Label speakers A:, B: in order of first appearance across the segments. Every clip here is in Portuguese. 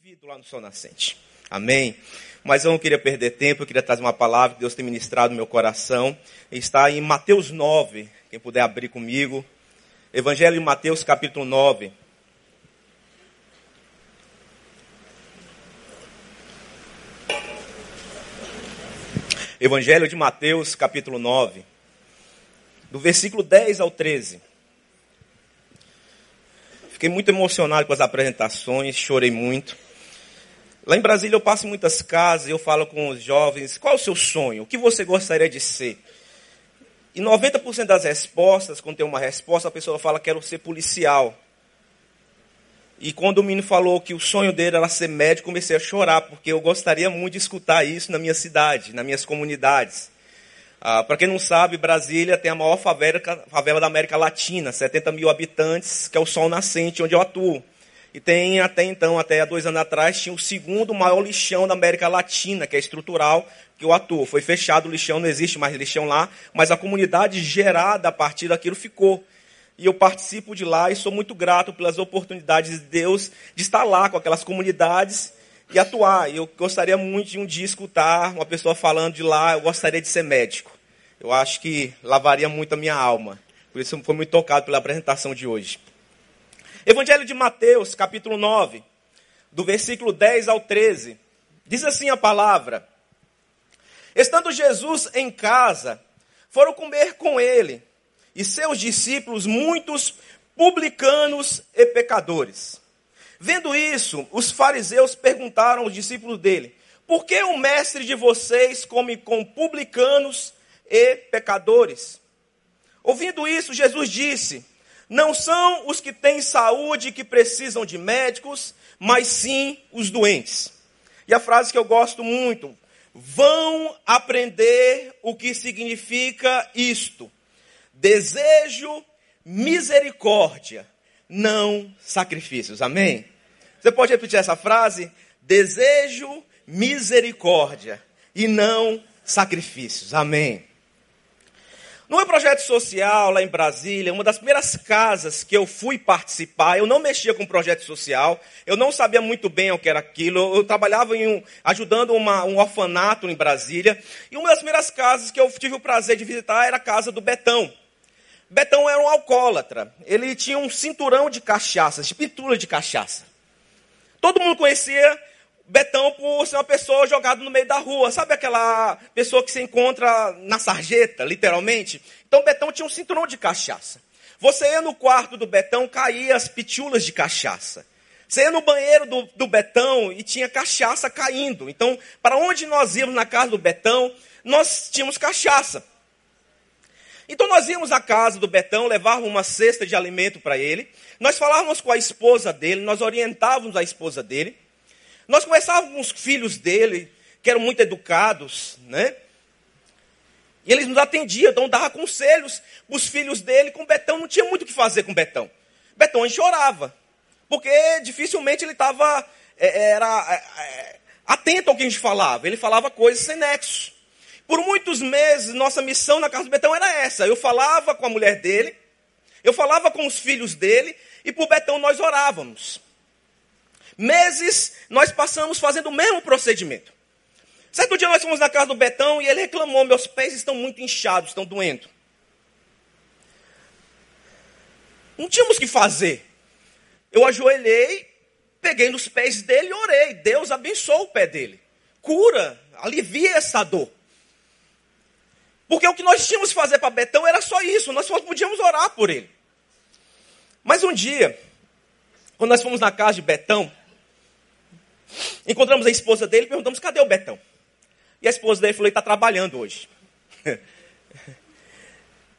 A: vivido lá no Sol Nascente. Amém? Mas eu não queria perder tempo, eu queria trazer uma palavra que Deus tem ministrado no meu coração. Está em Mateus 9, quem puder abrir comigo. Evangelho de Mateus, capítulo 9. Evangelho de Mateus, capítulo 9, do versículo 10 ao 13. Fiquei muito emocionado com as apresentações, chorei muito. Lá em Brasília eu passo em muitas casas eu falo com os jovens, qual é o seu sonho? O que você gostaria de ser? E 90% das respostas, quando tem uma resposta, a pessoa fala, quero ser policial. E quando o menino falou que o sonho dele era ser médico, comecei a chorar, porque eu gostaria muito de escutar isso na minha cidade, nas minhas comunidades. Ah, Para quem não sabe, Brasília tem a maior favela, favela da América Latina, 70 mil habitantes, que é o Sol Nascente, onde eu atuo. E tem até então, até há dois anos atrás, tinha o segundo maior lixão da América Latina, que é estrutural, que eu atuo. Foi fechado o lixão, não existe mais lixão lá, mas a comunidade gerada a partir daquilo ficou e eu participo de lá e sou muito grato pelas oportunidades de Deus de estar lá com aquelas comunidades e atuar. Eu gostaria muito de um dia escutar uma pessoa falando de lá, eu gostaria de ser médico. Eu acho que lavaria muito a minha alma. Por isso fui muito tocado pela apresentação de hoje. Evangelho de Mateus, capítulo 9, do versículo 10 ao 13. Diz assim a palavra: Estando Jesus em casa, foram comer com ele e seus discípulos, muitos publicanos e pecadores. Vendo isso, os fariseus perguntaram aos discípulos dele: Por que o mestre de vocês come com publicanos e pecadores? Ouvindo isso, Jesus disse: Não são os que têm saúde que precisam de médicos, mas sim os doentes. E a frase que eu gosto muito: Vão aprender o que significa isto desejo misericórdia, não sacrifícios. Amém? Você pode repetir essa frase? Desejo misericórdia e não sacrifícios. Amém. No meu projeto social lá em Brasília, uma das primeiras casas que eu fui participar, eu não mexia com projeto social, eu não sabia muito bem o que era aquilo, eu trabalhava um, ajudando uma, um orfanato em Brasília, e uma das primeiras casas que eu tive o prazer de visitar era a casa do Betão. Betão era um alcoólatra. Ele tinha um cinturão de cachaça, de pintura de cachaça. Todo mundo conhecia Betão por ser uma pessoa jogada no meio da rua. Sabe aquela pessoa que se encontra na sarjeta, literalmente? Então Betão tinha um cinturão de cachaça. Você ia no quarto do Betão, caía as pitulas de cachaça. Você ia no banheiro do, do Betão e tinha cachaça caindo. Então, para onde nós íamos na casa do Betão, nós tínhamos cachaça. Então nós íamos à casa do Betão, levávamos uma cesta de alimento para ele, nós falávamos com a esposa dele, nós orientávamos a esposa dele, nós conversávamos com os filhos dele, que eram muito educados, né? E eles nos atendiam, então dava conselhos para os filhos dele, com Betão não tinha muito o que fazer com Betão. Betão chorava, porque dificilmente ele estava, é, era é, é, atento ao que a gente falava, ele falava coisas sem nexo. Por muitos meses, nossa missão na casa do Betão era essa. Eu falava com a mulher dele, eu falava com os filhos dele, e por Betão nós orávamos. Meses nós passamos fazendo o mesmo procedimento. Certo dia nós fomos na casa do Betão e ele reclamou: meus pés estão muito inchados, estão doendo. Não tínhamos que fazer. Eu ajoelhei, peguei nos pés dele e orei. Deus abençoou o pé dele. Cura, alivia essa dor. Porque o que nós tínhamos que fazer para Betão era só isso, nós só podíamos orar por ele. Mas um dia, quando nós fomos na casa de Betão, encontramos a esposa dele e perguntamos: cadê o Betão? E a esposa dele falou: ele está trabalhando hoje.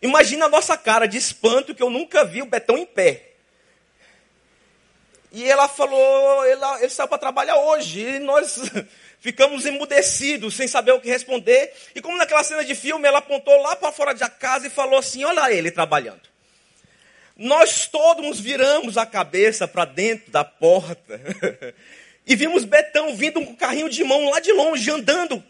A: Imagina a nossa cara de espanto que eu nunca vi o Betão em pé. E ela falou: ele, saiu para trabalhar hoje. E nós ficamos emudecidos, sem saber o que responder. E como naquela cena de filme, ela apontou lá para fora da casa e falou assim: Olha ele trabalhando. Nós todos viramos a cabeça para dentro da porta e vimos Betão vindo com carrinho de mão lá de longe, andando.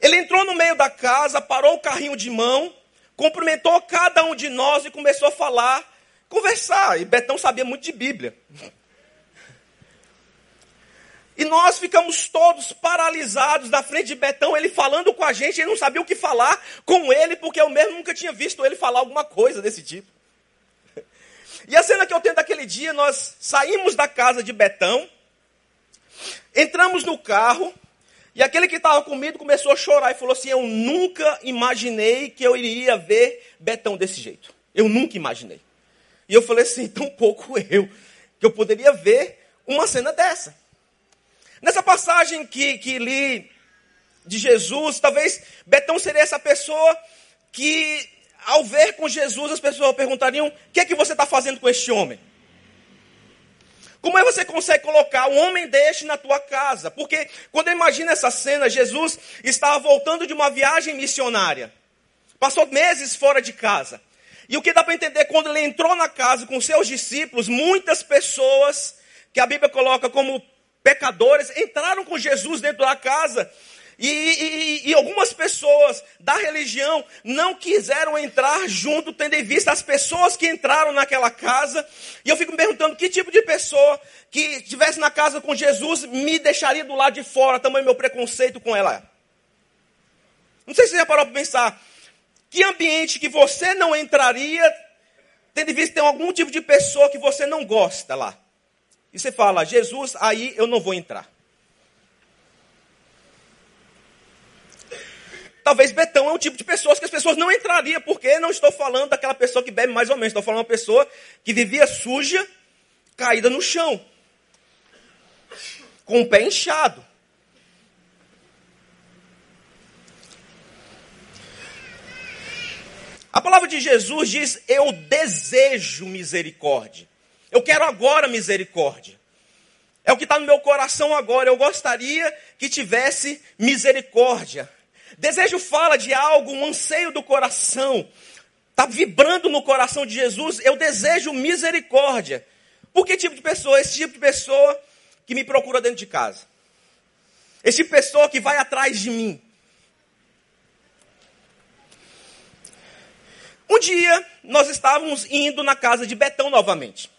A: Ele entrou no meio da casa, parou o carrinho de mão, cumprimentou cada um de nós e começou a falar, conversar. E Betão sabia muito de Bíblia. E nós ficamos todos paralisados na frente de Betão, ele falando com a gente, ele não sabia o que falar com ele, porque eu mesmo nunca tinha visto ele falar alguma coisa desse tipo. E a cena que eu tenho daquele dia, nós saímos da casa de Betão, entramos no carro, e aquele que estava comigo começou a chorar e falou assim: Eu nunca imaginei que eu iria ver Betão desse jeito. Eu nunca imaginei. E eu falei assim: tão pouco eu, que eu poderia ver uma cena dessa. Nessa passagem que, que li de Jesus, talvez Betão seria essa pessoa que, ao ver com Jesus, as pessoas perguntariam: O que é que você está fazendo com este homem? Como é que você consegue colocar um homem deste na tua casa? Porque quando eu imagino essa cena, Jesus estava voltando de uma viagem missionária. Passou meses fora de casa. E o que dá para entender, quando ele entrou na casa com seus discípulos, muitas pessoas, que a Bíblia coloca como pecadores, entraram com Jesus dentro da casa e, e, e, algumas pessoas da religião não quiseram entrar junto, tendo em vista as pessoas que entraram naquela casa. E eu fico me perguntando que tipo de pessoa que estivesse na casa com Jesus me deixaria do lado de fora, tamanho meu preconceito com ela. Não sei se você já parou para pensar. Que ambiente que você não entraria, tendo em vista tem algum tipo de pessoa que você não gosta lá. E você fala, Jesus, aí eu não vou entrar. Talvez Betão é um tipo de pessoas que as pessoas não entrariam, porque não estou falando daquela pessoa que bebe mais ou menos, estou falando uma pessoa que vivia suja, caída no chão, com o pé inchado. A palavra de Jesus diz: Eu desejo misericórdia. Eu quero agora misericórdia. É o que está no meu coração agora. Eu gostaria que tivesse misericórdia. Desejo fala de algo, um anseio do coração. Está vibrando no coração de Jesus. Eu desejo misericórdia. Por que tipo de pessoa? Esse tipo de pessoa que me procura dentro de casa. Esse tipo de pessoa que vai atrás de mim. Um dia, nós estávamos indo na casa de Betão novamente.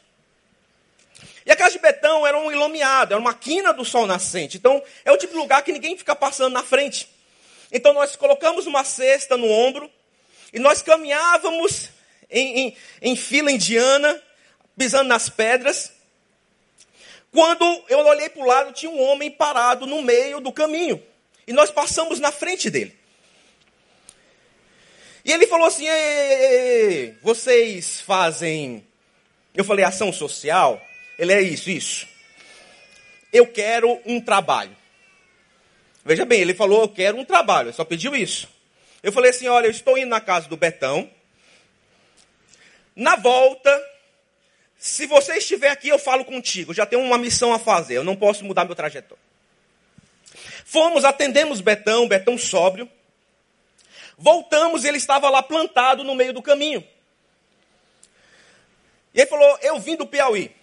A: E a casa de Betão era um iluminado, era uma quina do sol nascente. Então, é o tipo de lugar que ninguém fica passando na frente. Então nós colocamos uma cesta no ombro e nós caminhávamos em, em, em fila indiana, pisando nas pedras. Quando eu olhei para o lado, tinha um homem parado no meio do caminho. E nós passamos na frente dele. E ele falou assim: vocês fazem. Eu falei, ação social? Ele é isso, isso. Eu quero um trabalho. Veja bem, ele falou, eu quero um trabalho, só pediu isso. Eu falei assim, olha, eu estou indo na casa do Betão. Na volta, se você estiver aqui, eu falo contigo. Já tenho uma missão a fazer, eu não posso mudar meu trajetório. Fomos, atendemos Betão, Betão sóbrio. Voltamos, ele estava lá plantado no meio do caminho. E ele falou: Eu vim do Piauí.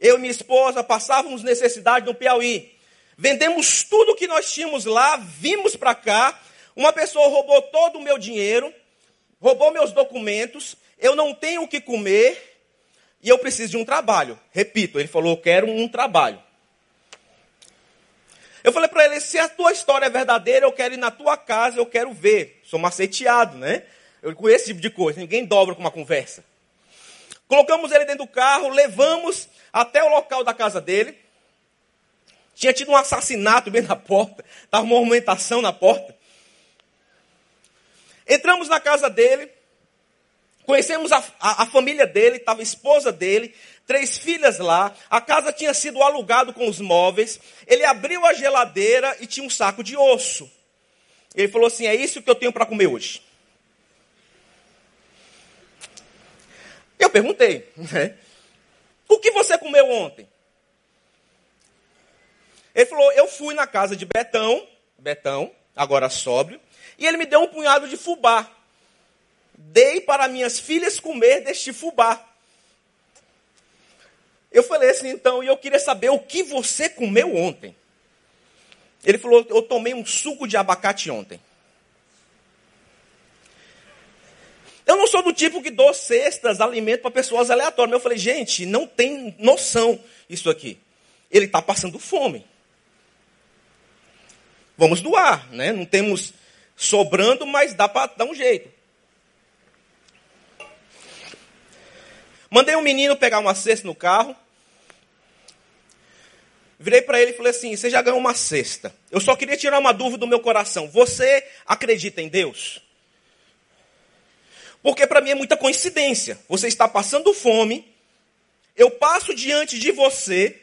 A: Eu e minha esposa passávamos necessidade no Piauí vendemos tudo que nós tínhamos lá, vimos para cá. Uma pessoa roubou todo o meu dinheiro, roubou meus documentos, eu não tenho o que comer e eu preciso de um trabalho. Repito, ele falou: Eu quero um trabalho. Eu falei para ele: Se a tua história é verdadeira, eu quero ir na tua casa, eu quero ver. Sou maceteado, né? Eu conheço esse tipo de coisa, ninguém dobra com uma conversa. Colocamos ele dentro do carro, levamos até o local da casa dele. Tinha tido um assassinato bem na porta, estava uma movimentação na porta. Entramos na casa dele, conhecemos a, a, a família dele, estava a esposa dele, três filhas lá, a casa tinha sido alugada com os móveis. Ele abriu a geladeira e tinha um saco de osso. Ele falou assim: É isso que eu tenho para comer hoje. Eu perguntei, né? O que você comeu ontem? Ele falou: Eu fui na casa de Betão, Betão, agora sóbrio, e ele me deu um punhado de fubá. Dei para minhas filhas comer deste fubá. Eu falei assim, então, e eu queria saber o que você comeu ontem. Ele falou: Eu tomei um suco de abacate ontem. Eu não sou do tipo que dou cestas, alimento para pessoas aleatórias. Mas eu falei, gente, não tem noção isso aqui. ele está passando fome. Vamos doar, né? Não temos sobrando, mas dá para dar um jeito. Mandei um menino pegar uma cesta no carro. Virei para ele e falei assim: Você já ganhou uma cesta. Eu só queria tirar uma dúvida do meu coração. Você acredita em Deus? Porque para mim é muita coincidência. Você está passando fome, eu passo diante de você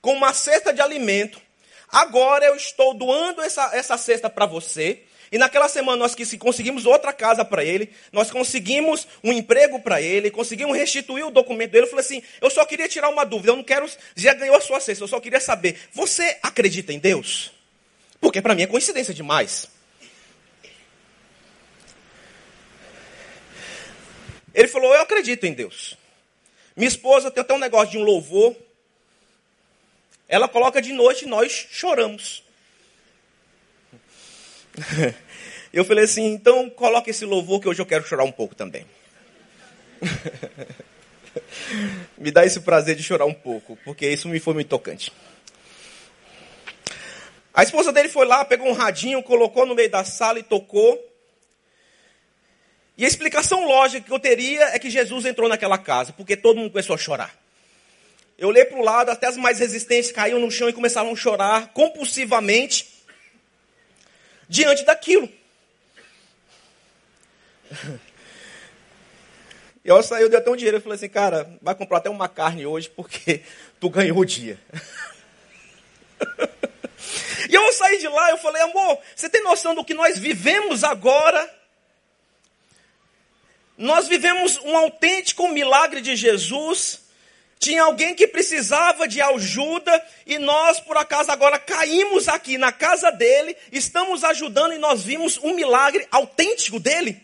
A: com uma cesta de alimento. Agora eu estou doando essa, essa cesta para você. E naquela semana nós que conseguimos outra casa para ele, nós conseguimos um emprego para ele, conseguimos restituir o documento dele. Eu falei assim: eu só queria tirar uma dúvida, eu não quero. Já ganhou a sua cesta, eu só queria saber: você acredita em Deus? Porque para mim é coincidência demais. Ele falou: eu acredito em Deus. Minha esposa tem até um negócio de um louvor. Ela coloca de noite e nós choramos. Eu falei assim, então coloque esse louvor que hoje eu quero chorar um pouco também. me dá esse prazer de chorar um pouco, porque isso me foi muito tocante. A esposa dele foi lá, pegou um radinho, colocou no meio da sala e tocou. E a explicação lógica que eu teria é que Jesus entrou naquela casa, porque todo mundo começou a chorar. Eu olhei para o lado, até as mais resistentes caíam no chão e começaram a chorar compulsivamente diante daquilo. E eu saí, eu dei até um dinheiro. Eu falei assim, cara, vai comprar até uma carne hoje porque tu ganhou o dia. e eu saí de lá, eu falei, amor, você tem noção do que nós vivemos agora? Nós vivemos um autêntico milagre de Jesus tinha alguém que precisava de ajuda e nós, por acaso, agora caímos aqui na casa dele, estamos ajudando e nós vimos um milagre autêntico dele.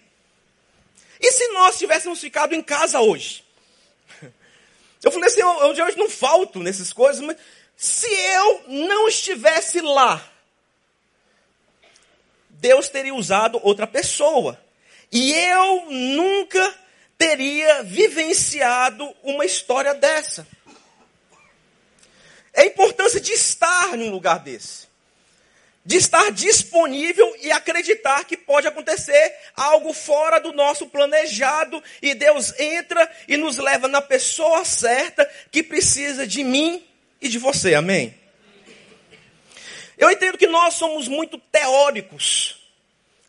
A: E se nós tivéssemos ficado em casa hoje? Eu falei assim, eu, eu hoje não falto nessas coisas, mas se eu não estivesse lá, Deus teria usado outra pessoa. E eu nunca teria vivenciado uma história dessa. É a importância de estar num lugar desse. De estar disponível e acreditar que pode acontecer algo fora do nosso planejado e Deus entra e nos leva na pessoa certa que precisa de mim e de você. Amém? Eu entendo que nós somos muito teóricos.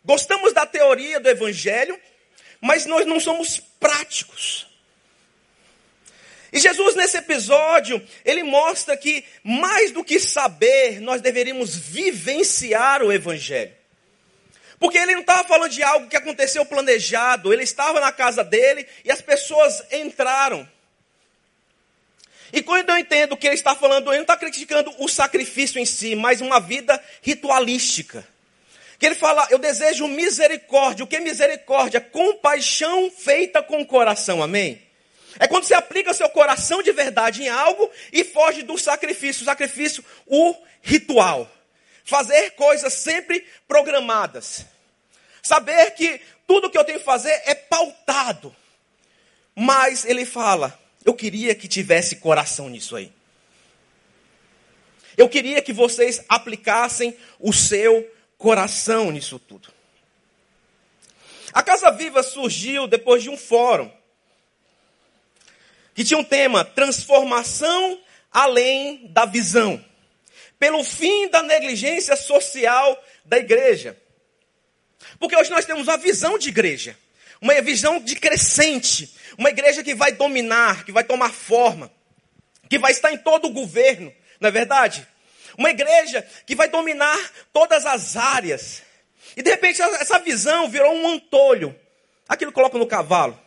A: Gostamos da teoria do evangelho, mas nós não somos práticos. E Jesus, nesse episódio, ele mostra que, mais do que saber, nós deveríamos vivenciar o Evangelho. Porque ele não estava falando de algo que aconteceu planejado, ele estava na casa dele e as pessoas entraram. E quando eu entendo que ele está falando, ele não está criticando o sacrifício em si, mas uma vida ritualística. Que ele fala, eu desejo misericórdia. O que é misericórdia? Compaixão feita com o coração, amém? É quando você aplica seu coração de verdade em algo e foge do sacrifício. O sacrifício, o ritual. Fazer coisas sempre programadas. Saber que tudo que eu tenho que fazer é pautado. Mas ele fala, eu queria que tivesse coração nisso aí. Eu queria que vocês aplicassem o seu coração nisso tudo. A Casa Viva surgiu depois de um fórum que tinha um tema: transformação além da visão, pelo fim da negligência social da igreja. Porque hoje nós temos uma visão de igreja, uma visão de crescente, uma igreja que vai dominar, que vai tomar forma, que vai estar em todo o governo, não é verdade? Uma igreja que vai dominar todas as áreas. E de repente essa visão virou um antolho. Aquilo coloca no cavalo.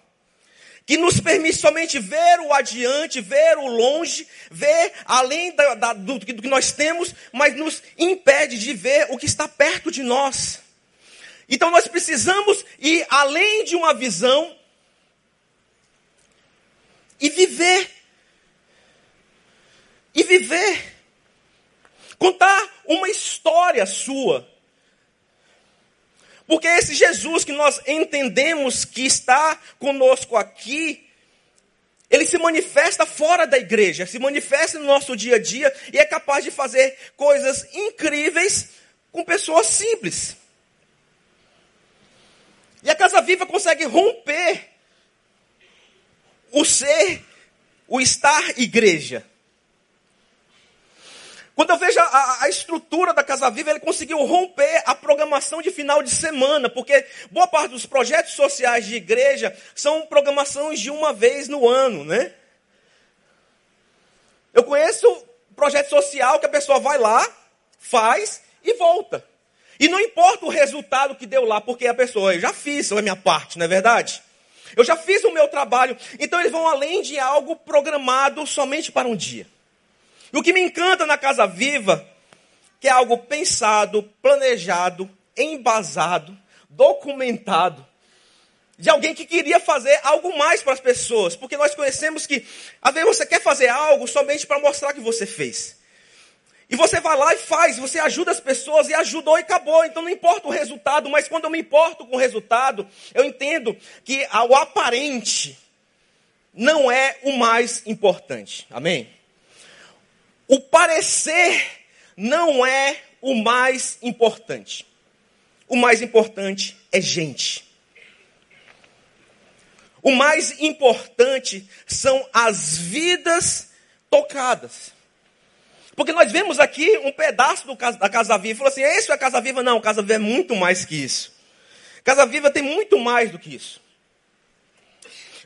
A: Que nos permite somente ver o adiante, ver o longe, ver além da, da, do, do que nós temos, mas nos impede de ver o que está perto de nós. Então nós precisamos ir além de uma visão e viver. E viver. Contar uma história sua. Porque esse Jesus que nós entendemos que está conosco aqui, ele se manifesta fora da igreja, se manifesta no nosso dia a dia e é capaz de fazer coisas incríveis com pessoas simples. E a Casa Viva consegue romper o ser, o estar igreja. Quando eu vejo a, a, estrutura da Casa Viva, ele conseguiu romper a programação de final de semana, porque boa parte dos projetos sociais de igreja são programações de uma vez no ano, né? Eu conheço projeto social que a pessoa vai lá, faz e volta. E não importa o resultado que deu lá, porque a pessoa, eu já fiz a minha parte, não é verdade? Eu já fiz o meu trabalho. Então eles vão além de algo programado somente para um dia. E o que me encanta na Casa Viva, que é algo pensado, planejado, embasado, documentado, de alguém que queria fazer algo mais para as pessoas, porque nós conhecemos que às vezes você quer fazer algo somente para mostrar que você fez. E você vai lá e faz, você ajuda as pessoas e ajudou e acabou. Então não importa o resultado, mas quando eu me importo com o resultado, eu entendo que o aparente não é o mais importante. Amém? O parecer não é o mais importante. O mais importante é gente. O mais importante são as vidas tocadas. Porque nós vemos aqui um pedaço da Casa Viva falou assim: isso é Casa Viva? Não, Casa Viva é muito mais que isso. Casa Viva tem muito mais do que isso.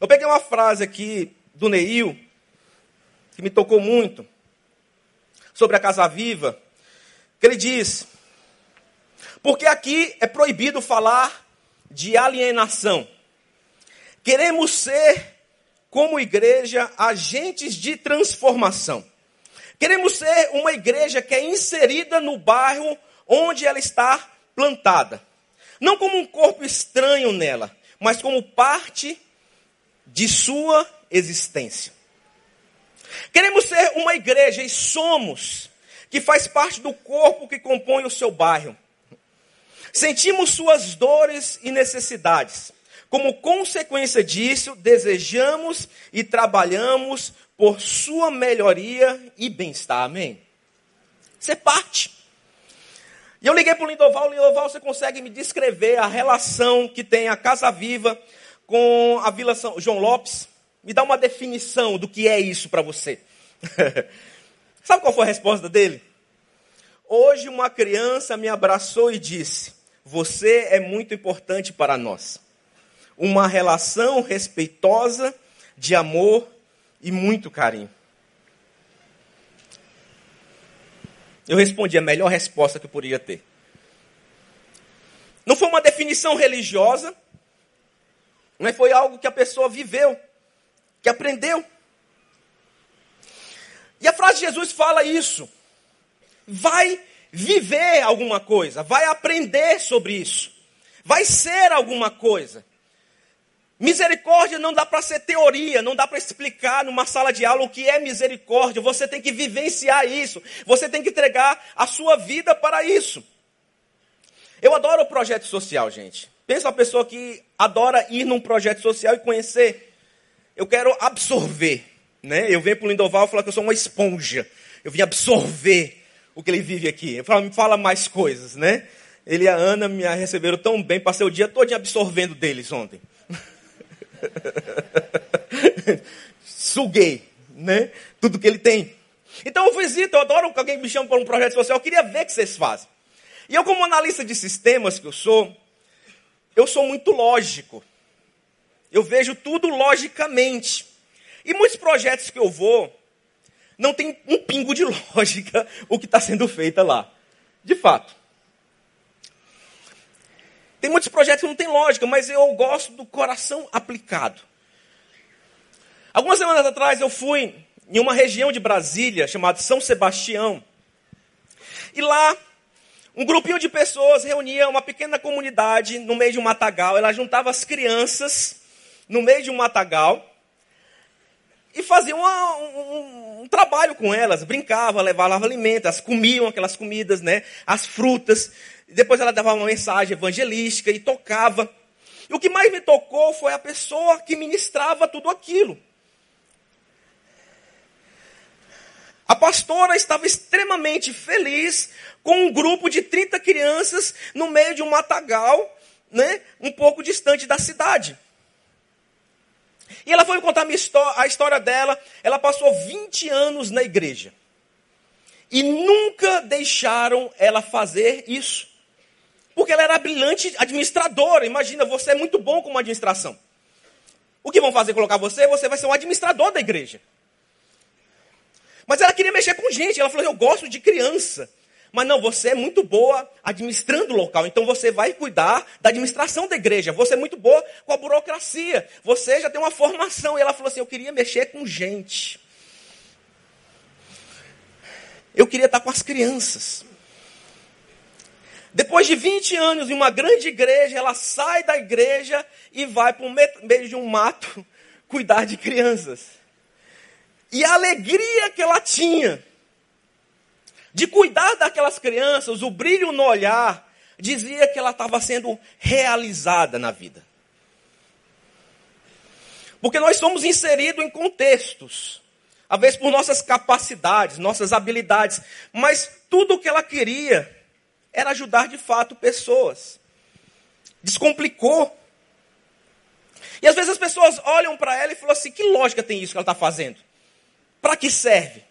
A: Eu peguei uma frase aqui do Neil, que me tocou muito sobre a Casa Viva, que ele diz: porque aqui é proibido falar de alienação. Queremos ser, como igreja, agentes de transformação. Queremos ser uma igreja que é inserida no bairro onde ela está plantada. Não como um corpo estranho nela, mas como parte de sua existência. Queremos ser uma igreja e somos, que faz parte do corpo que compõe o seu bairro. Sentimos suas dores e necessidades. Como consequência disso, desejamos e trabalhamos por sua melhoria e bem-estar. Amém? Ser parte. E eu liguei para o Lindoval. Lindoval, você consegue me descrever a relação que tem a Casa Viva com a Vila São João Lopes? Me dá uma definição do que é isso para você. Sabe qual foi a resposta dele? Hoje uma criança me abraçou e disse: Você é muito importante para nós. Uma relação respeitosa, de amor e muito carinho. Eu respondi a melhor resposta que eu poderia ter. Não foi uma definição religiosa, mas foi algo que a pessoa viveu que aprendeu. E a frase de Jesus fala isso. Vai viver alguma coisa, vai aprender sobre isso, vai ser alguma coisa. Misericórdia não dá para ser teoria, não dá para explicar numa sala de aula o que é misericórdia. Você tem que vivenciar isso, você tem que entregar a sua vida para isso. Eu adoro o projeto social, gente. Pensa uma pessoa que adora ir num projeto social e conhecer eu quero absorver. Né? Eu venho para o Lindoval falo que eu sou uma esponja. Eu vim absorver o que ele vive aqui. Eu falo, me fala mais coisas, né? Ele e a Ana me receberam tão bem, passei o dia todo absorvendo deles ontem. Suguei, né? Tudo que ele tem. Então eu visito, eu adoro que alguém me chama para um projeto social, eu queria ver o que vocês fazem. E eu, como analista de sistemas que eu sou, eu sou muito lógico. Eu vejo tudo logicamente. E muitos projetos que eu vou, não tem um pingo de lógica o que está sendo feito lá. De fato. Tem muitos projetos que não tem lógica, mas eu gosto do coração aplicado. Algumas semanas atrás eu fui em uma região de Brasília chamada São Sebastião. E lá, um grupinho de pessoas reunia uma pequena comunidade no meio de um matagal. Ela juntava as crianças no meio de um matagal e fazia uma, um, um, trabalho com elas, brincava, levava alimento, elas comiam aquelas comidas, né, as frutas. Depois ela dava uma mensagem evangelística e tocava. E o que mais me tocou foi a pessoa que ministrava tudo aquilo. pastora estava extremamente feliz com um grupo de 30 crianças no meio de um matagal, né, um pouco distante da cidade. E ela foi me contar a história dela. Ela passou 20 anos na igreja. E nunca deixaram ela fazer isso. Porque ela era brilhante administradora. Imagina, você é muito bom como administração. O que vão fazer? Colocar você? Você vai ser um administrador da igreja. Mas ela queria mexer com gente. Ela falou: Eu gosto de criança. Mas não, você é muito boa administrando o local, então você vai cuidar da administração da igreja. Você é muito boa com a burocracia. Você já tem uma formação. E ela falou assim: Eu queria mexer com gente. Eu queria estar com as crianças. Depois de 20 anos em uma grande igreja, ela sai da igreja e vai para o meio de um mato cuidar de crianças. E a alegria que ela tinha de cuidar daquelas crianças, o brilho no olhar, dizia que ela estava sendo realizada na vida. Porque nós somos inseridos em contextos, às vezes por nossas capacidades, nossas habilidades, mas tudo o que ela queria era ajudar de fato pessoas. Descomplicou. E às vezes as pessoas olham para ela e falam assim: que lógica tem isso que ela está fazendo? Para que serve?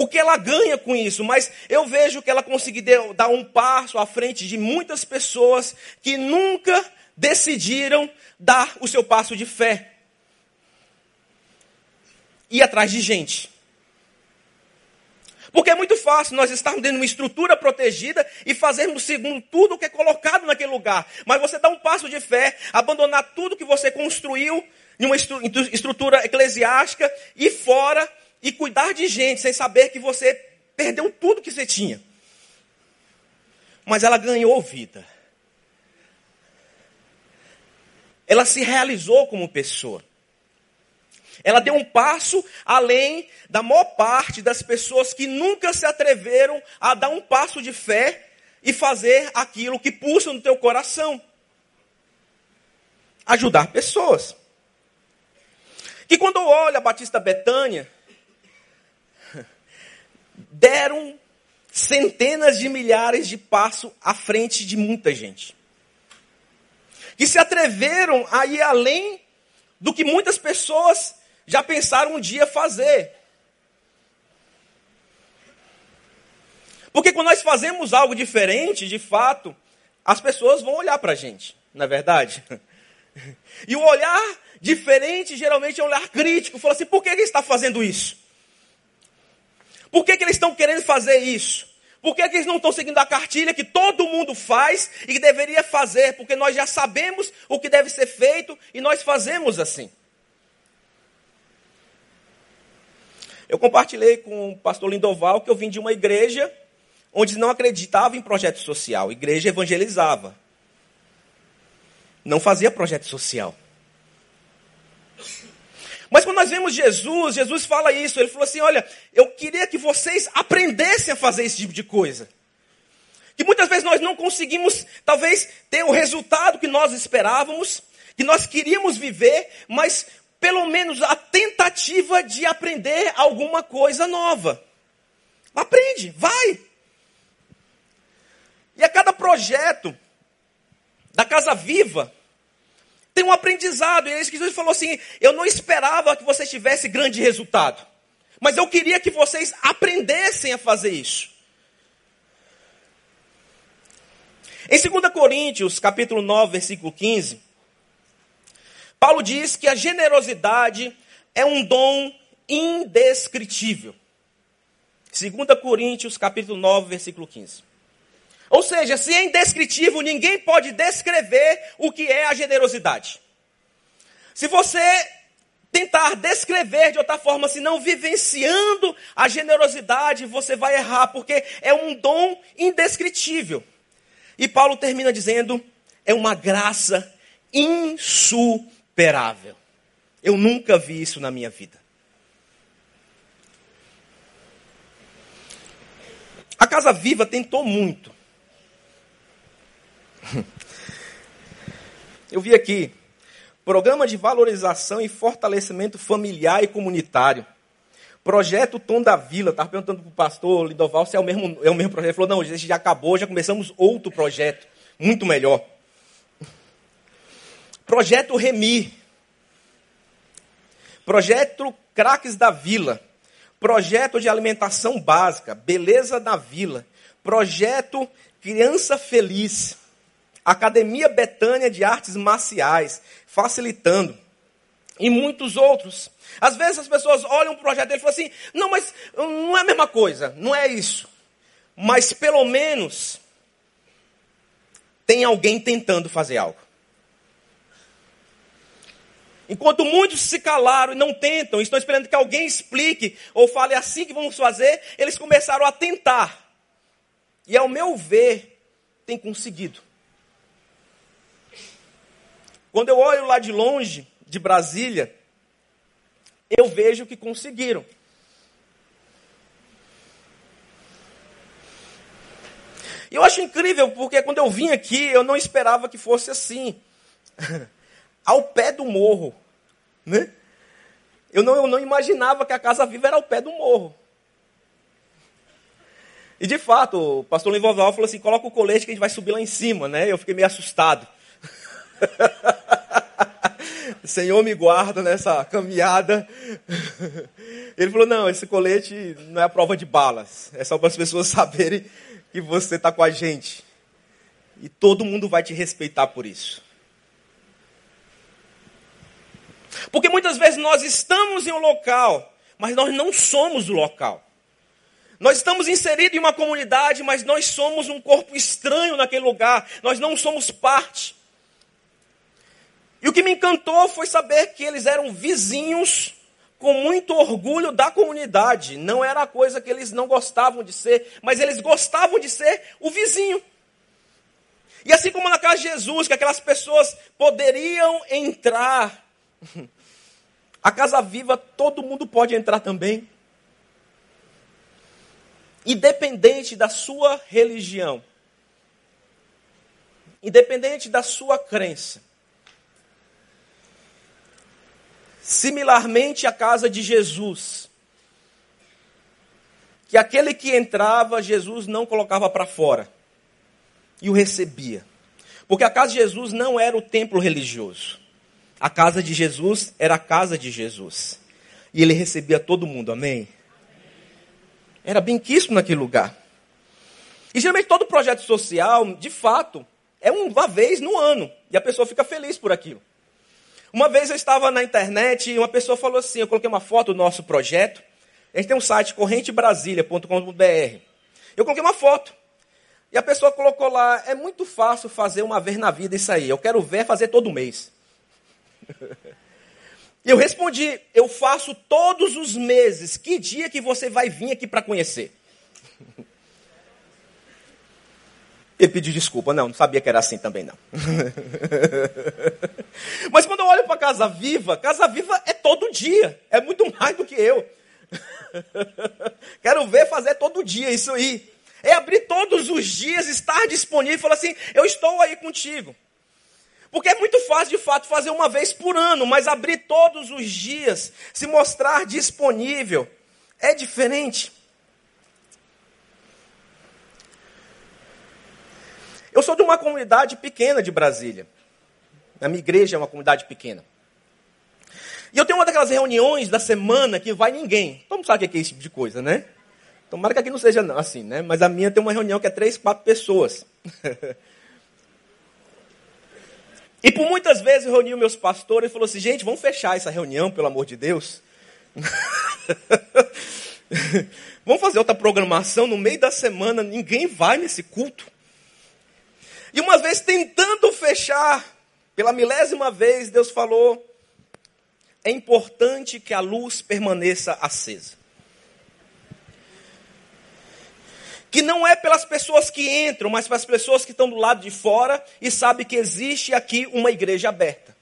A: O que ela ganha com isso, mas eu vejo que ela conseguiu dar um passo à frente de muitas pessoas que nunca decidiram dar o seu passo de fé. Ir atrás de gente. Porque é muito fácil nós estarmos dentro de uma estrutura protegida e fazermos segundo tudo o que é colocado naquele lugar. Mas você dá um passo de fé, abandonar tudo que você construiu em uma estrutura eclesiástica e fora e cuidar de gente sem saber que você perdeu tudo que você tinha. Mas ela ganhou vida. Ela se realizou como pessoa. Ela deu um passo além da maior parte das pessoas que nunca se atreveram a dar um passo de fé e fazer aquilo que pulsa no teu coração. Ajudar pessoas. Que quando eu olho a Batista Betânia, deram centenas de milhares de passos à frente de muita gente. Que se atreveram a ir além do que muitas pessoas já pensaram um dia fazer. Porque quando nós fazemos algo diferente, de fato, as pessoas vão olhar para a gente, não é verdade? E o olhar diferente geralmente é um olhar crítico. Fala assim, por que ele está fazendo isso? Por que, que eles estão querendo fazer isso? Por que, que eles não estão seguindo a cartilha que todo mundo faz e que deveria fazer? Porque nós já sabemos o que deve ser feito e nós fazemos assim. Eu compartilhei com o pastor Lindoval que eu vim de uma igreja onde não acreditava em projeto social. A igreja evangelizava. Não fazia projeto social. Mas quando nós vemos Jesus, Jesus fala isso. Ele falou assim: Olha, eu queria que vocês aprendessem a fazer esse tipo de coisa. Que muitas vezes nós não conseguimos, talvez, ter o resultado que nós esperávamos, que nós queríamos viver, mas pelo menos a tentativa de aprender alguma coisa nova. Aprende, vai. E a cada projeto da Casa Viva, tem um aprendizado. E é isso que Jesus falou assim: eu não esperava que você tivesse grande resultado. Mas eu queria que vocês aprendessem a fazer isso. Em 2 Coríntios, capítulo 9, versículo 15, Paulo diz que a generosidade é um dom indescritível. 2 Coríntios, capítulo 9, versículo 15. Ou seja, se é indescritível, ninguém pode descrever o que é a generosidade. Se você tentar descrever de outra forma, se não vivenciando a generosidade, você vai errar, porque é um dom indescritível. E Paulo termina dizendo: é uma graça insuperável. Eu nunca vi isso na minha vida. A Casa Viva tentou muito Eu vi aqui, programa de valorização e fortalecimento familiar e comunitário. Projeto Tom da Vila. Estava perguntando para o pastor Lindoval se é o, mesmo, é o mesmo projeto. Ele falou, não, esse já acabou, já começamos outro projeto, muito melhor. Projeto Remi. Projeto Craques da Vila. Projeto de alimentação básica, Beleza da Vila. Projeto Criança Feliz. Academia Betânia de Artes Marciais, facilitando. E muitos outros. Às vezes as pessoas olham o projeto dele e falam assim: não, mas não é a mesma coisa, não é isso. Mas pelo menos tem alguém tentando fazer algo. Enquanto muitos se calaram e não tentam, estão esperando que alguém explique ou fale assim que vamos fazer, eles começaram a tentar. E ao meu ver, tem conseguido. Quando eu olho lá de longe, de Brasília, eu vejo que conseguiram. E eu acho incrível, porque quando eu vim aqui, eu não esperava que fosse assim. ao pé do morro. Né? Eu, não, eu não imaginava que a Casa Viva era ao pé do morro. E de fato, o pastor Livoval falou assim: coloca o colete que a gente vai subir lá em cima, né? Eu fiquei meio assustado. Senhor me guarda nessa caminhada. Ele falou: não, esse colete não é a prova de balas. É só para as pessoas saberem que você está com a gente. E todo mundo vai te respeitar por isso. Porque muitas vezes nós estamos em um local, mas nós não somos o local. Nós estamos inseridos em uma comunidade, mas nós somos um corpo estranho naquele lugar. Nós não somos parte. E o que me encantou foi saber que eles eram vizinhos com muito orgulho da comunidade. Não era a coisa que eles não gostavam de ser, mas eles gostavam de ser o vizinho. E assim como na casa de Jesus, que aquelas pessoas poderiam entrar, a casa viva todo mundo pode entrar também. Independente da sua religião, independente da sua crença. Similarmente à casa de Jesus, que aquele que entrava, Jesus não colocava para fora e o recebia. Porque a casa de Jesus não era o templo religioso. A casa de Jesus era a casa de Jesus. E ele recebia todo mundo, amém? Era bem quisto naquele lugar. E geralmente todo projeto social, de fato, é uma vez no ano. E a pessoa fica feliz por aquilo. Uma vez eu estava na internet e uma pessoa falou assim: eu coloquei uma foto do nosso projeto. A gente tem um site correntebrasilha.com.br. Eu coloquei uma foto. E a pessoa colocou lá: é muito fácil fazer uma vez na vida isso aí. Eu quero ver fazer todo mês. E eu respondi: eu faço todos os meses. Que dia que você vai vir aqui para conhecer? Ele pediu desculpa. Não, não sabia que era assim também, não. Mas quando eu olho para Casa Viva, Casa Viva é todo dia. É muito mais do que eu. Quero ver fazer todo dia isso aí. É abrir todos os dias, estar disponível e falar assim: eu estou aí contigo. Porque é muito fácil, de fato, fazer uma vez por ano, mas abrir todos os dias, se mostrar disponível, é diferente. Eu sou de uma comunidade pequena de Brasília. A minha igreja é uma comunidade pequena. E eu tenho uma daquelas reuniões da semana que vai ninguém. Todo mundo sabe o que é esse tipo de coisa, né? Tomara que aqui não seja assim, né? Mas a minha tem uma reunião que é três, quatro pessoas. e por muitas vezes eu reuni meus pastores e falou assim, gente, vamos fechar essa reunião, pelo amor de Deus. vamos fazer outra programação no meio da semana, ninguém vai nesse culto. E uma vez tentando fechar, pela milésima vez, Deus falou: é importante que a luz permaneça acesa. Que não é pelas pessoas que entram, mas pelas pessoas que estão do lado de fora e sabem que existe aqui uma igreja aberta.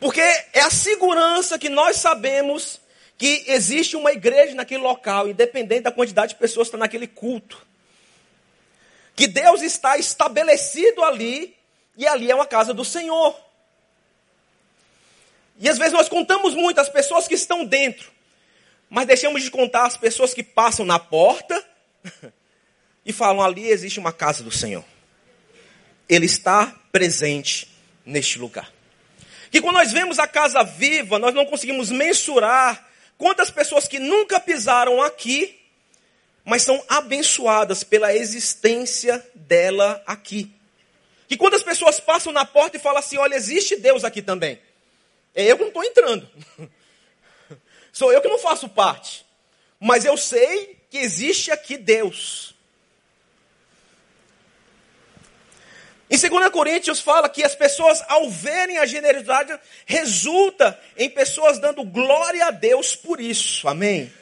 A: Porque é a segurança que nós sabemos que existe uma igreja naquele local, independente da quantidade de pessoas que estão naquele culto que Deus está estabelecido ali e ali é uma casa do Senhor. E às vezes nós contamos muito as pessoas que estão dentro, mas deixamos de contar as pessoas que passam na porta e falam: ali existe uma casa do Senhor. Ele está presente neste lugar. Que quando nós vemos a casa viva, nós não conseguimos mensurar quantas pessoas que nunca pisaram aqui, mas são abençoadas pela existência dela aqui. Que quando as pessoas passam na porta e falam assim: olha, existe Deus aqui também. É eu que não estou entrando. Sou eu que não faço parte. Mas eu sei que existe aqui Deus. Em 2 Coríntios fala que as pessoas, ao verem a generosidade, resulta em pessoas dando glória a Deus por isso. Amém?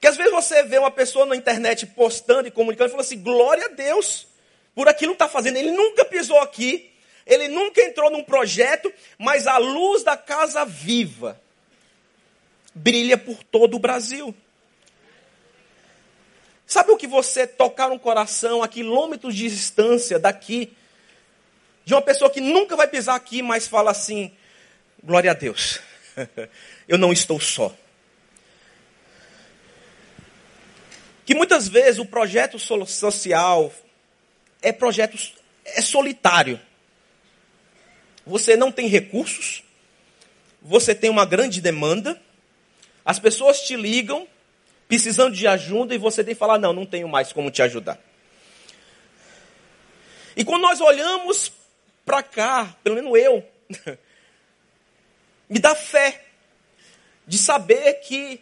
A: Que às vezes você vê uma pessoa na internet postando e comunicando e fala assim: glória a Deus por aquilo que está fazendo. Ele nunca pisou aqui, ele nunca entrou num projeto, mas a luz da casa viva brilha por todo o Brasil. Sabe o que você tocar no coração a quilômetros de distância daqui, de uma pessoa que nunca vai pisar aqui, mas fala assim: glória a Deus, eu não estou só. Que muitas vezes o projeto social é projeto é solitário. Você não tem recursos, você tem uma grande demanda, as pessoas te ligam precisando de ajuda e você tem que falar: não, não tenho mais como te ajudar. E quando nós olhamos para cá, pelo menos eu, me dá fé de saber que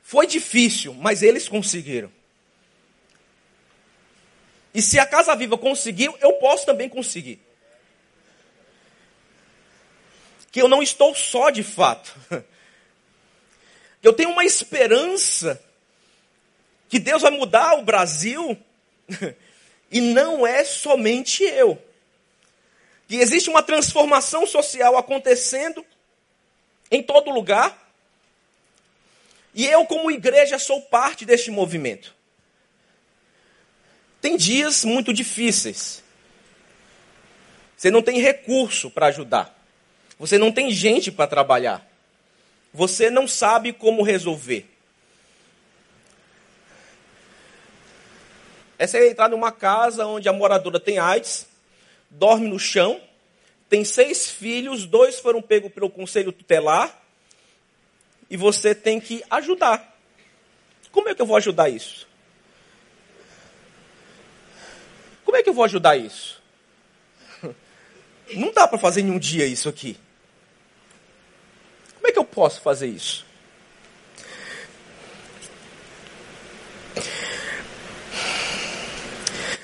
A: foi difícil, mas eles conseguiram. E se a Casa Viva conseguiu, eu posso também conseguir. Que eu não estou só de fato. Eu tenho uma esperança que Deus vai mudar o Brasil. E não é somente eu. Que existe uma transformação social acontecendo em todo lugar. E eu, como igreja, sou parte deste movimento. Tem dias muito difíceis. Você não tem recurso para ajudar. Você não tem gente para trabalhar. Você não sabe como resolver. Essa é entrar numa casa onde a moradora tem AIDS, dorme no chão, tem seis filhos, dois foram pegos pelo conselho tutelar, e você tem que ajudar. Como é que eu vou ajudar isso? Como é que eu vou ajudar isso? Não dá para fazer em um dia isso aqui. Como é que eu posso fazer isso?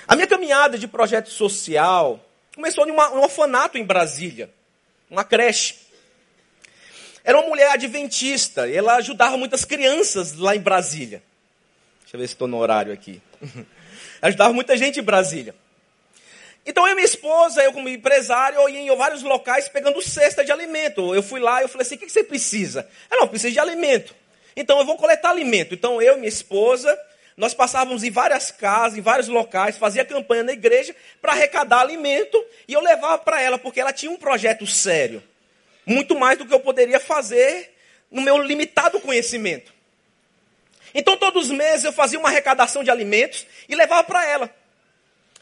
A: A minha caminhada de projeto social começou em uma, um orfanato em Brasília, uma creche. Era uma mulher adventista, e ela ajudava muitas crianças lá em Brasília. Deixa eu ver se estou no horário aqui. Ajudava muita gente em Brasília. Então eu e minha esposa, eu como empresário, eu ia em vários locais pegando cesta de alimento. Eu fui lá e eu falei assim, o que você precisa? Ela, não, precisa de alimento. Então eu vou coletar alimento. Então eu e minha esposa, nós passávamos em várias casas, em vários locais, fazia campanha na igreja para arrecadar alimento e eu levava para ela, porque ela tinha um projeto sério. Muito mais do que eu poderia fazer no meu limitado conhecimento. Então todos os meses eu fazia uma arrecadação de alimentos e levava para ela.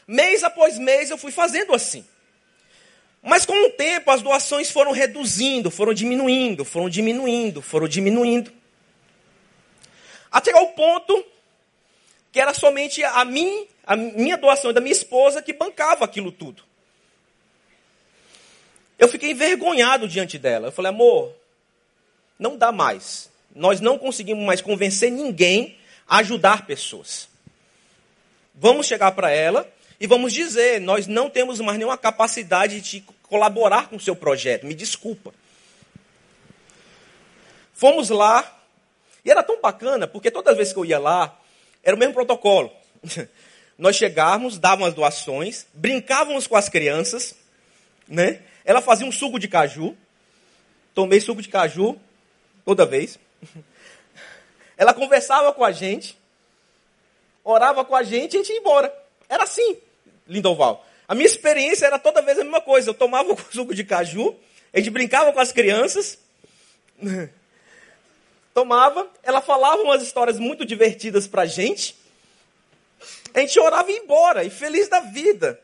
A: Mês após mês eu fui fazendo assim. Mas com o tempo as doações foram reduzindo, foram diminuindo, foram diminuindo, foram diminuindo. Até ao ponto que era somente a, mim, a minha doação da minha esposa que bancava aquilo tudo. Eu fiquei envergonhado diante dela. Eu falei, amor, não dá mais. Nós não conseguimos mais convencer ninguém a ajudar pessoas. Vamos chegar para ela e vamos dizer, nós não temos mais nenhuma capacidade de colaborar com o seu projeto, me desculpa. Fomos lá, e era tão bacana, porque toda vez que eu ia lá, era o mesmo protocolo. Nós chegávamos, dávamos as doações, brincávamos com as crianças, né? Ela fazia um suco de caju, tomei suco de caju toda vez. Ela conversava com a gente, orava com a gente e a gente ia embora. Era assim. Lindoval. A minha experiência era toda vez a mesma coisa. Eu tomava o suco de caju, a gente brincava com as crianças, Tomava, ela falava umas histórias muito divertidas pra gente. A gente orava e ia embora, e feliz da vida.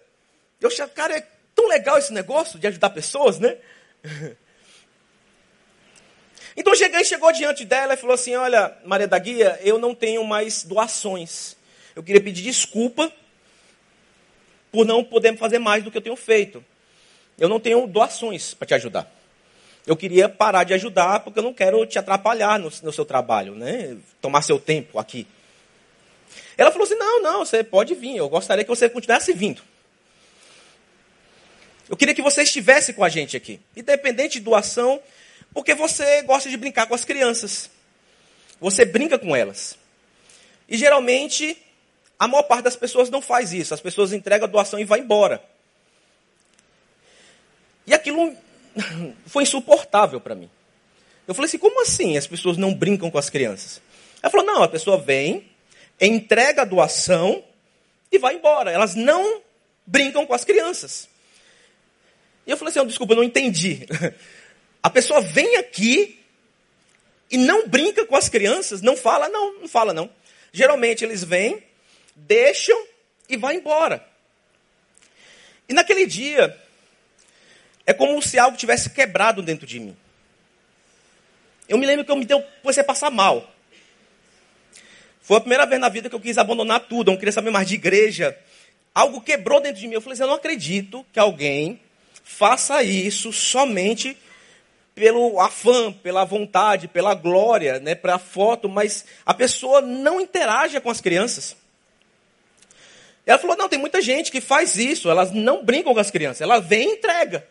A: Eu achava, cara, é tão legal esse negócio de ajudar pessoas, né? Então cheguei, chegou diante dela e falou assim: Olha, Maria da Guia, eu não tenho mais doações. Eu queria pedir desculpa por não poder fazer mais do que eu tenho feito. Eu não tenho doações para te ajudar. Eu queria parar de ajudar porque eu não quero te atrapalhar no, no seu trabalho, né? Tomar seu tempo aqui. Ela falou assim: Não, não, você pode vir. Eu gostaria que você continuasse vindo. Eu queria que você estivesse com a gente aqui. Independente de doação, porque você gosta de brincar com as crianças. Você brinca com elas. E geralmente, a maior parte das pessoas não faz isso. As pessoas entregam a doação e vai embora. E aquilo foi insuportável para mim. Eu falei assim: como assim as pessoas não brincam com as crianças? Ela falou: não, a pessoa vem, entrega a doação e vai embora. Elas não brincam com as crianças. E eu falei assim: oh, desculpa, eu não entendi. A pessoa vem aqui e não brinca com as crianças, não fala, não, não fala não. Geralmente eles vêm, deixam e vão embora. E naquele dia, é como se algo tivesse quebrado dentro de mim. Eu me lembro que eu me deu, a passar mal. Foi a primeira vez na vida que eu quis abandonar tudo, eu não queria saber mais de igreja. Algo quebrou dentro de mim. Eu falei assim, eu não acredito que alguém faça isso somente pelo afã, pela vontade, pela glória, né, para a foto, mas a pessoa não interage com as crianças. Ela falou: não, tem muita gente que faz isso, elas não brincam com as crianças, ela vem e entrega.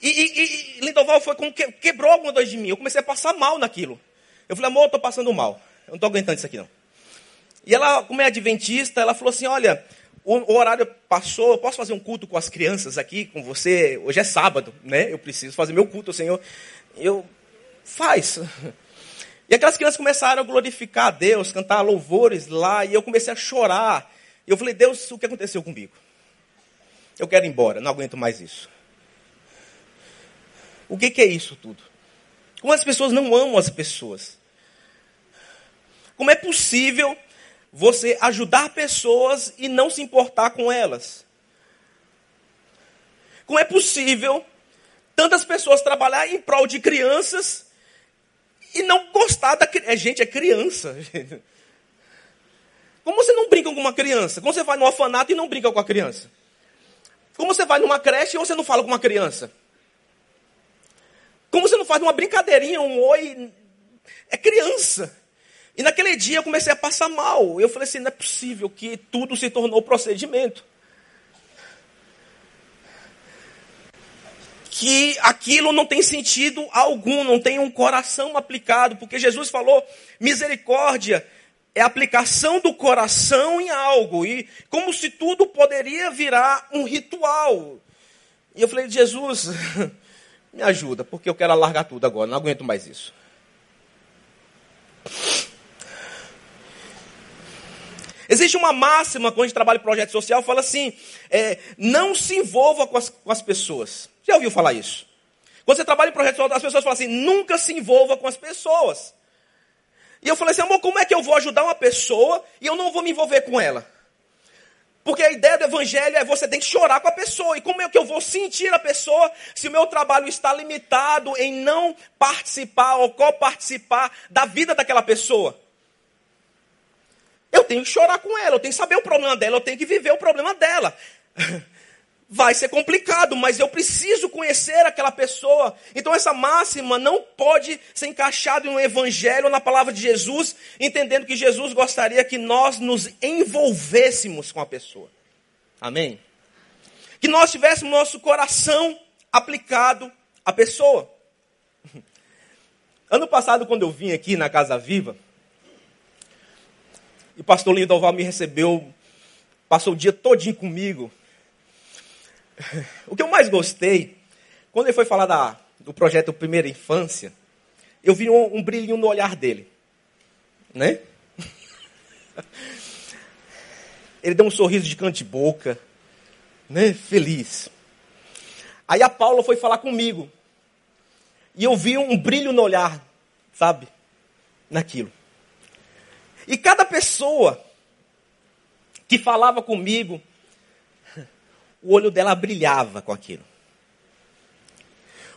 A: E, e, e Lindoval foi como que, quebrou alguma coisa de mim. Eu comecei a passar mal naquilo. Eu falei, amor, eu estou passando mal. Eu não estou aguentando isso aqui não. E ela, como é adventista, ela falou assim: olha, o, horário passou, eu posso fazer um culto com as crianças aqui, com você? Hoje é sábado, né? Eu preciso fazer meu culto, Senhor. Eu, faz. E aquelas crianças começaram a glorificar a Deus, cantar louvores lá, e eu comecei a chorar. E eu falei, Deus, o que aconteceu comigo? Eu quero ir embora, não aguento mais isso. O que, que é isso tudo? Como as pessoas não amam as pessoas? Como é possível você ajudar pessoas e não se importar com elas? Como é possível tantas pessoas trabalhar em prol de crianças e não gostar da criança? É, gente, é criança. Como você não brinca com uma criança? Como você vai no orfanato e não brinca com a criança? Como você vai numa creche e você não fala com uma criança? Como você não faz uma brincadeirinha, um oi? É criança. E naquele dia eu comecei a passar mal. Eu falei assim: não é possível que tudo se tornou procedimento. Que aquilo não tem sentido algum, não tem um coração aplicado, porque Jesus falou: misericórdia é aplicação do coração em algo, e como se tudo poderia virar um ritual. E eu falei: Jesus, me ajuda, porque eu quero largar tudo agora, não aguento mais isso. Existe uma máxima quando a gente trabalha em projeto social, fala assim: é, não se envolva com as, com as pessoas. Já ouviu falar isso? Quando você trabalha em projeto social, as pessoas falam assim: nunca se envolva com as pessoas. E eu falei assim, amor, como é que eu vou ajudar uma pessoa e eu não vou me envolver com ela? Porque a ideia do evangelho é você tem que chorar com a pessoa. E como é que eu vou sentir a pessoa se o meu trabalho está limitado em não participar ou coparticipar da vida daquela pessoa? Eu tenho que chorar com ela, eu tenho que saber o problema dela, eu tenho que viver o problema dela. Vai ser complicado, mas eu preciso conhecer aquela pessoa. Então essa máxima não pode ser encaixada no evangelho, na palavra de Jesus, entendendo que Jesus gostaria que nós nos envolvêssemos com a pessoa. Amém? Que nós tivéssemos nosso coração aplicado à pessoa. Ano passado, quando eu vim aqui na Casa Viva, e o pastor Lindoval me recebeu, passou o dia todinho comigo. O que eu mais gostei, quando ele foi falar da, do projeto Primeira Infância, eu vi um, um brilhinho no olhar dele. Né? Ele deu um sorriso de canto de boca, né? Feliz. Aí a Paula foi falar comigo. E eu vi um brilho no olhar, sabe? Naquilo. E cada pessoa que falava comigo, o olho dela brilhava com aquilo.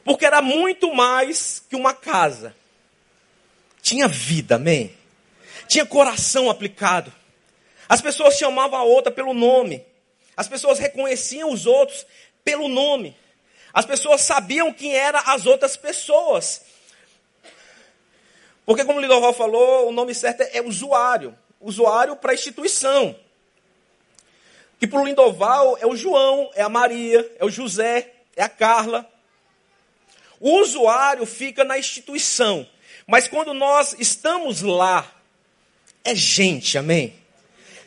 A: Porque era muito mais que uma casa. Tinha vida, amém? Tinha coração aplicado. As pessoas chamavam a outra pelo nome. As pessoas reconheciam os outros pelo nome. As pessoas sabiam quem eram as outras pessoas. Porque, como o Lidoval falou, o nome certo é usuário. Usuário para instituição. Que para o Lindoval é o João, é a Maria, é o José, é a Carla. O usuário fica na instituição. Mas quando nós estamos lá, é gente, amém?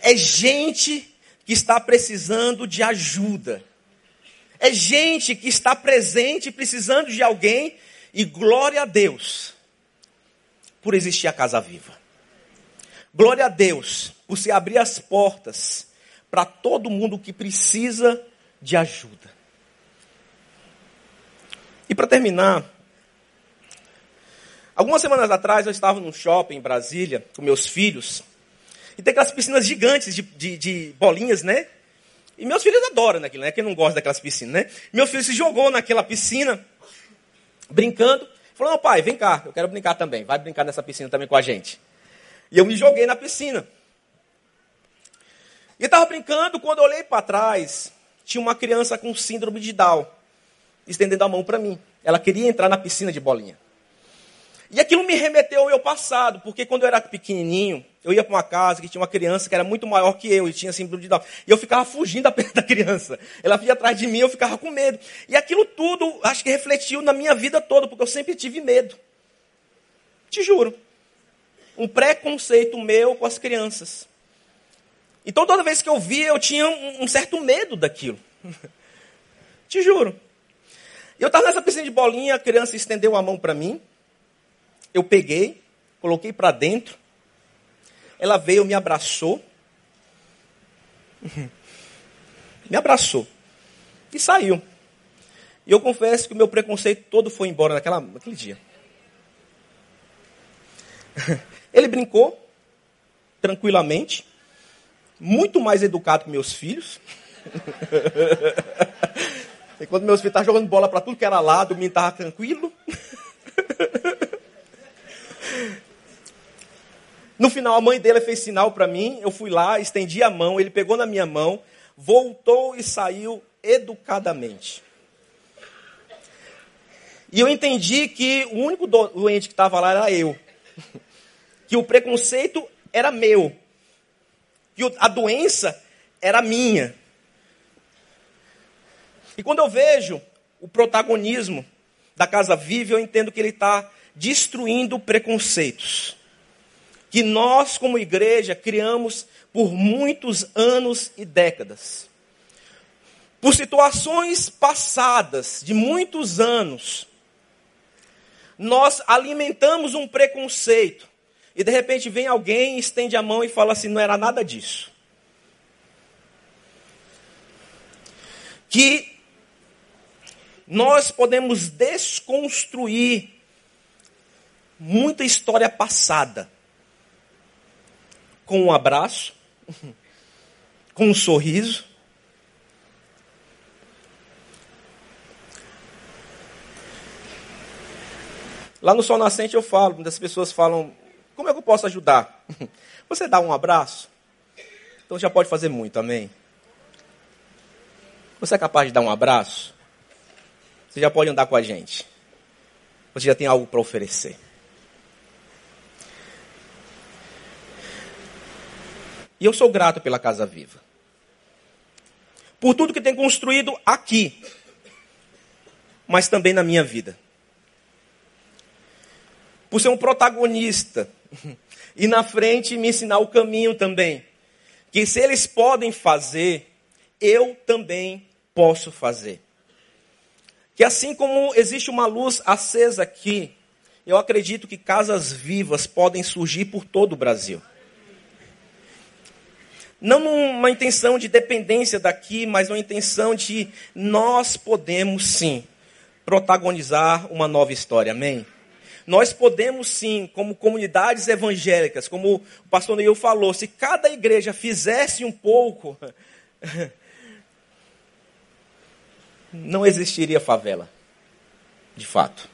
A: É gente que está precisando de ajuda. É gente que está presente, precisando de alguém. E glória a Deus por existir a Casa Viva. Glória a Deus por se abrir as portas para todo mundo que precisa de ajuda. E para terminar, algumas semanas atrás eu estava num shopping em Brasília com meus filhos. E tem aquelas piscinas gigantes de, de, de bolinhas, né? E meus filhos adoram aquilo, né? Quem não gosta daquelas piscinas, né? Meu filho se jogou naquela piscina, brincando. Falou, não, pai, vem cá, eu quero brincar também. Vai brincar nessa piscina também com a gente. E eu me joguei na piscina. E estava brincando, quando eu olhei para trás, tinha uma criança com síndrome de Down, estendendo a mão para mim. Ela queria entrar na piscina de bolinha. E aquilo me remeteu ao meu passado, porque quando eu era pequenininho, eu ia para uma casa que tinha uma criança que era muito maior que eu e tinha síndrome de Down. E eu ficava fugindo da, criança. Ela vinha atrás de mim, eu ficava com medo. E aquilo tudo, acho que refletiu na minha vida toda, porque eu sempre tive medo. Te juro. Um preconceito meu com as crianças. Então toda vez que eu via, eu tinha um, um certo medo daquilo. Te juro. Eu estava nessa piscina de bolinha, a criança estendeu a mão para mim. Eu peguei, coloquei para dentro. Ela veio, me abraçou. me abraçou. E saiu. E eu confesso que o meu preconceito todo foi embora naquela, naquele dia. Ele brincou tranquilamente muito mais educado que meus filhos. Enquanto meus filhos estavam jogando bola para tudo que era lado, o menino estava tranquilo. No final, a mãe dele fez sinal para mim. Eu fui lá, estendi a mão, ele pegou na minha mão, voltou e saiu educadamente. E eu entendi que o único doente que estava lá era eu. Que o preconceito era meu que a doença era minha. E quando eu vejo o protagonismo da Casa Viva, eu entendo que ele está destruindo preconceitos. Que nós, como igreja, criamos por muitos anos e décadas. Por situações passadas, de muitos anos, nós alimentamos um preconceito e de repente vem alguém, estende a mão e fala assim: não era nada disso. Que nós podemos desconstruir muita história passada com um abraço, com um sorriso. Lá no Sol Nascente eu falo, muitas pessoas falam, como é que eu posso ajudar? Você dá um abraço? Então já pode fazer muito, amém? Você é capaz de dar um abraço? Você já pode andar com a gente. Você já tem algo para oferecer. E eu sou grato pela Casa Viva. Por tudo que tem construído aqui, mas também na minha vida. Por ser um protagonista e na frente me ensinar o caminho também. Que se eles podem fazer, eu também posso fazer. Que assim como existe uma luz acesa aqui, eu acredito que casas vivas podem surgir por todo o Brasil. Não numa intenção de dependência daqui, mas numa intenção de nós podemos sim protagonizar uma nova história. Amém? Nós podemos sim, como comunidades evangélicas, como o pastor Neil falou, se cada igreja fizesse um pouco, não existiria favela, de fato.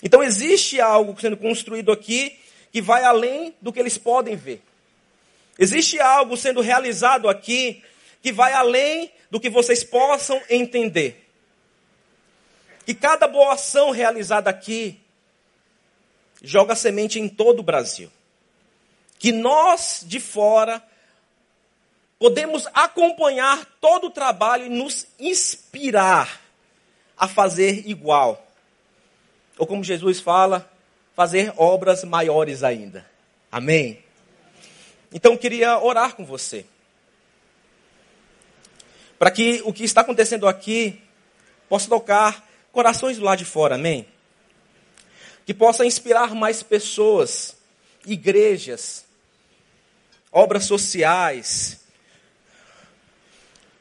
A: Então existe algo sendo construído aqui que vai além do que eles podem ver. Existe algo sendo realizado aqui que vai além do que vocês possam entender. E cada boa ação realizada aqui joga semente em todo o Brasil. Que nós de fora podemos acompanhar todo o trabalho e nos inspirar a fazer igual. Ou como Jesus fala, fazer obras maiores ainda. Amém? Então queria orar com você. Para que o que está acontecendo aqui possa tocar corações do lado de fora, amém? Que possa inspirar mais pessoas, igrejas, obras sociais,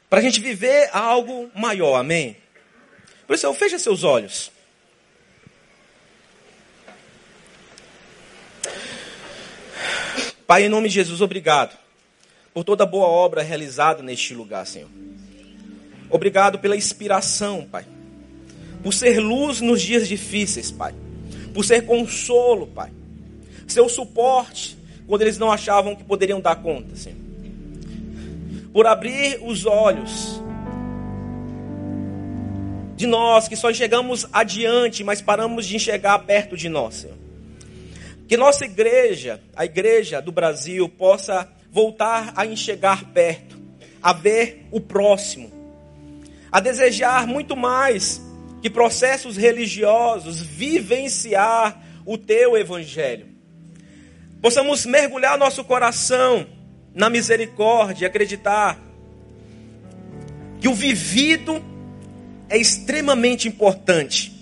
A: para a gente viver algo maior, amém? Por isso, feche seus olhos. Pai, em nome de Jesus, obrigado por toda boa obra realizada neste lugar, Senhor. Obrigado pela inspiração, Pai. Por ser luz nos dias difíceis, Pai. Por ser consolo, Pai. Seu suporte quando eles não achavam que poderiam dar conta, Senhor. Por abrir os olhos de nós que só chegamos adiante, mas paramos de enxergar perto de nós, Senhor. Que nossa igreja, a igreja do Brasil, possa voltar a enxergar perto, a ver o próximo, a desejar muito mais que processos religiosos vivenciar o teu evangelho. Possamos mergulhar nosso coração na misericórdia acreditar que o vivido é extremamente importante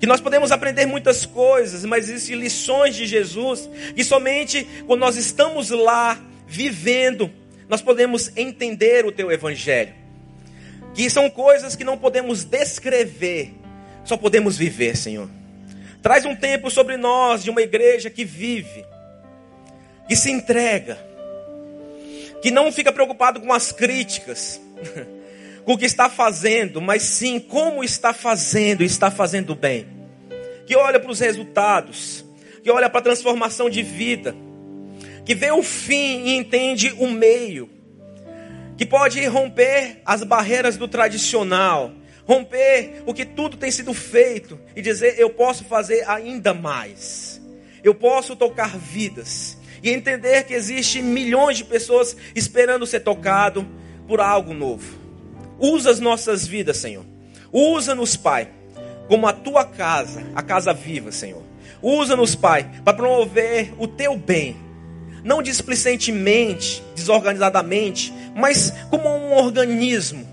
A: que nós podemos aprender muitas coisas, mas existem lições de Jesus que somente quando nós estamos lá vivendo, nós podemos entender o teu evangelho. Que são coisas que não podemos descrever, só podemos viver, Senhor. Traz um tempo sobre nós de uma igreja que vive, que se entrega, que não fica preocupado com as críticas. o que está fazendo, mas sim como está fazendo e está fazendo bem. Que olha para os resultados, que olha para a transformação de vida, que vê o fim e entende o meio, que pode romper as barreiras do tradicional, romper o que tudo tem sido feito e dizer: eu posso fazer ainda mais, eu posso tocar vidas e entender que existe milhões de pessoas esperando ser tocado por algo novo. Usa as nossas vidas, Senhor. Usa-nos, Pai, como a tua casa, a casa viva, Senhor. Usa-nos, Pai, para promover o teu bem. Não displicentemente, desorganizadamente, mas como um organismo.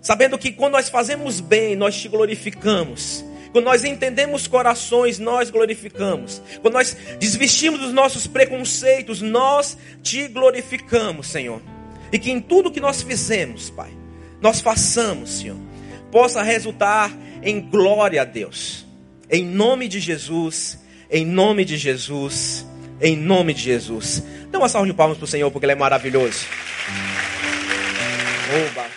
A: Sabendo que quando nós fazemos bem, nós te glorificamos. Quando nós entendemos corações, nós glorificamos. Quando nós desvestimos dos nossos preconceitos, nós te glorificamos, Senhor. E que em tudo que nós fizemos, Pai, nós façamos, Senhor, possa resultar em glória a Deus. Em nome de Jesus, em nome de Jesus, em nome de Jesus. Dá uma salva de palmas para o Senhor, porque Ele é maravilhoso. Oba.